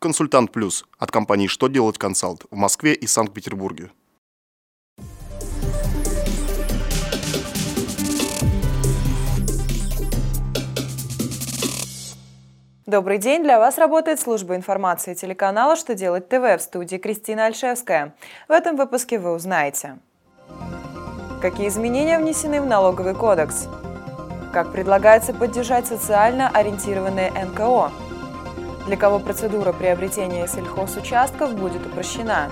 Консультант Плюс от компании «Что делать консалт» в Москве и Санкт-Петербурге. Добрый день! Для вас работает служба информации телеканала «Что делать ТВ» в студии Кристина Альшевская. В этом выпуске вы узнаете Какие изменения внесены в налоговый кодекс? Как предлагается поддержать социально ориентированные НКО? Для кого процедура приобретения сельхозучастков будет упрощена?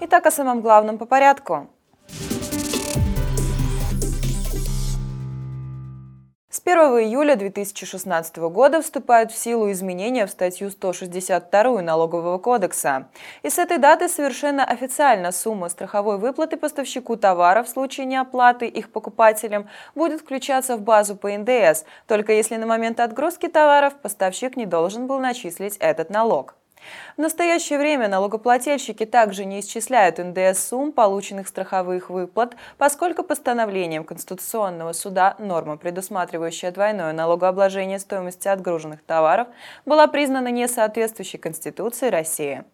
Итак, о самом главном по порядку. С 1 июля 2016 года вступают в силу изменения в статью 162 Налогового кодекса. И с этой даты совершенно официально сумма страховой выплаты поставщику товаров в случае неоплаты их покупателям будет включаться в базу по НДС, только если на момент отгрузки товаров поставщик не должен был начислить этот налог. В настоящее время налогоплательщики также не исчисляют НДС сумм полученных страховых выплат, поскольку постановлением Конституционного суда норма, предусматривающая двойное налогообложение стоимости отгруженных товаров, была признана несоответствующей Конституции России.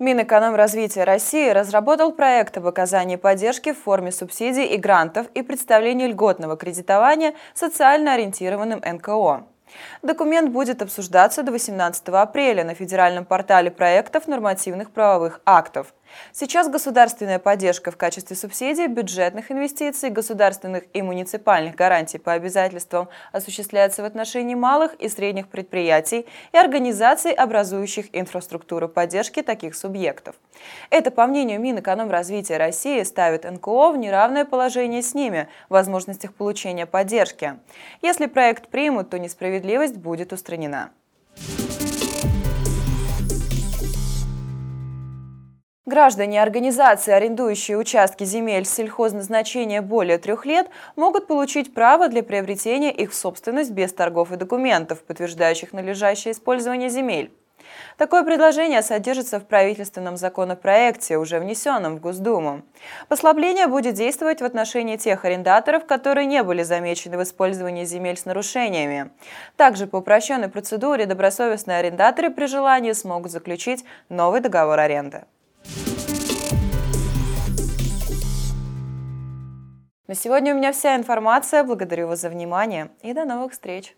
Минэкономразвития России разработал проект об оказании поддержки в форме субсидий и грантов и представлении льготного кредитования социально ориентированным НКО. Документ будет обсуждаться до 18 апреля на федеральном портале проектов нормативных правовых актов. Сейчас государственная поддержка в качестве субсидий, бюджетных инвестиций, государственных и муниципальных гарантий по обязательствам осуществляется в отношении малых и средних предприятий и организаций, образующих инфраструктуру поддержки таких субъектов. Это, по мнению Минэкономразвития России, ставит НКО в неравное положение с ними в возможностях получения поддержки. Если проект примут, то несправедливость будет устранена. Граждане организации, арендующие участки земель сельхозназначения более трех лет, могут получить право для приобретения их в собственность без торгов и документов, подтверждающих належащее использование земель. Такое предложение содержится в правительственном законопроекте, уже внесенном в Госдуму. Послабление будет действовать в отношении тех арендаторов, которые не были замечены в использовании земель с нарушениями. Также по упрощенной процедуре добросовестные арендаторы при желании смогут заключить новый договор аренды. На сегодня у меня вся информация. Благодарю вас за внимание и до новых встреч!